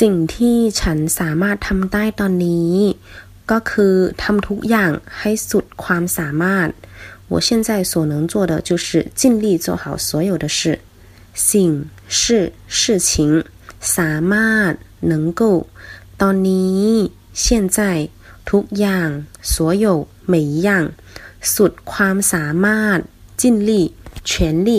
สิ่งที่ฉันสามารถทำได้ตอนนี้ ก็คือทำทุกอย่างให้สุดความสามารถ我现在所能做的就是尽力做好所有的事สิ่ง是事情สามารถ能够ตอนนี้现在ทุกอย่าง所有每一样สุดความสามารถ尽力全力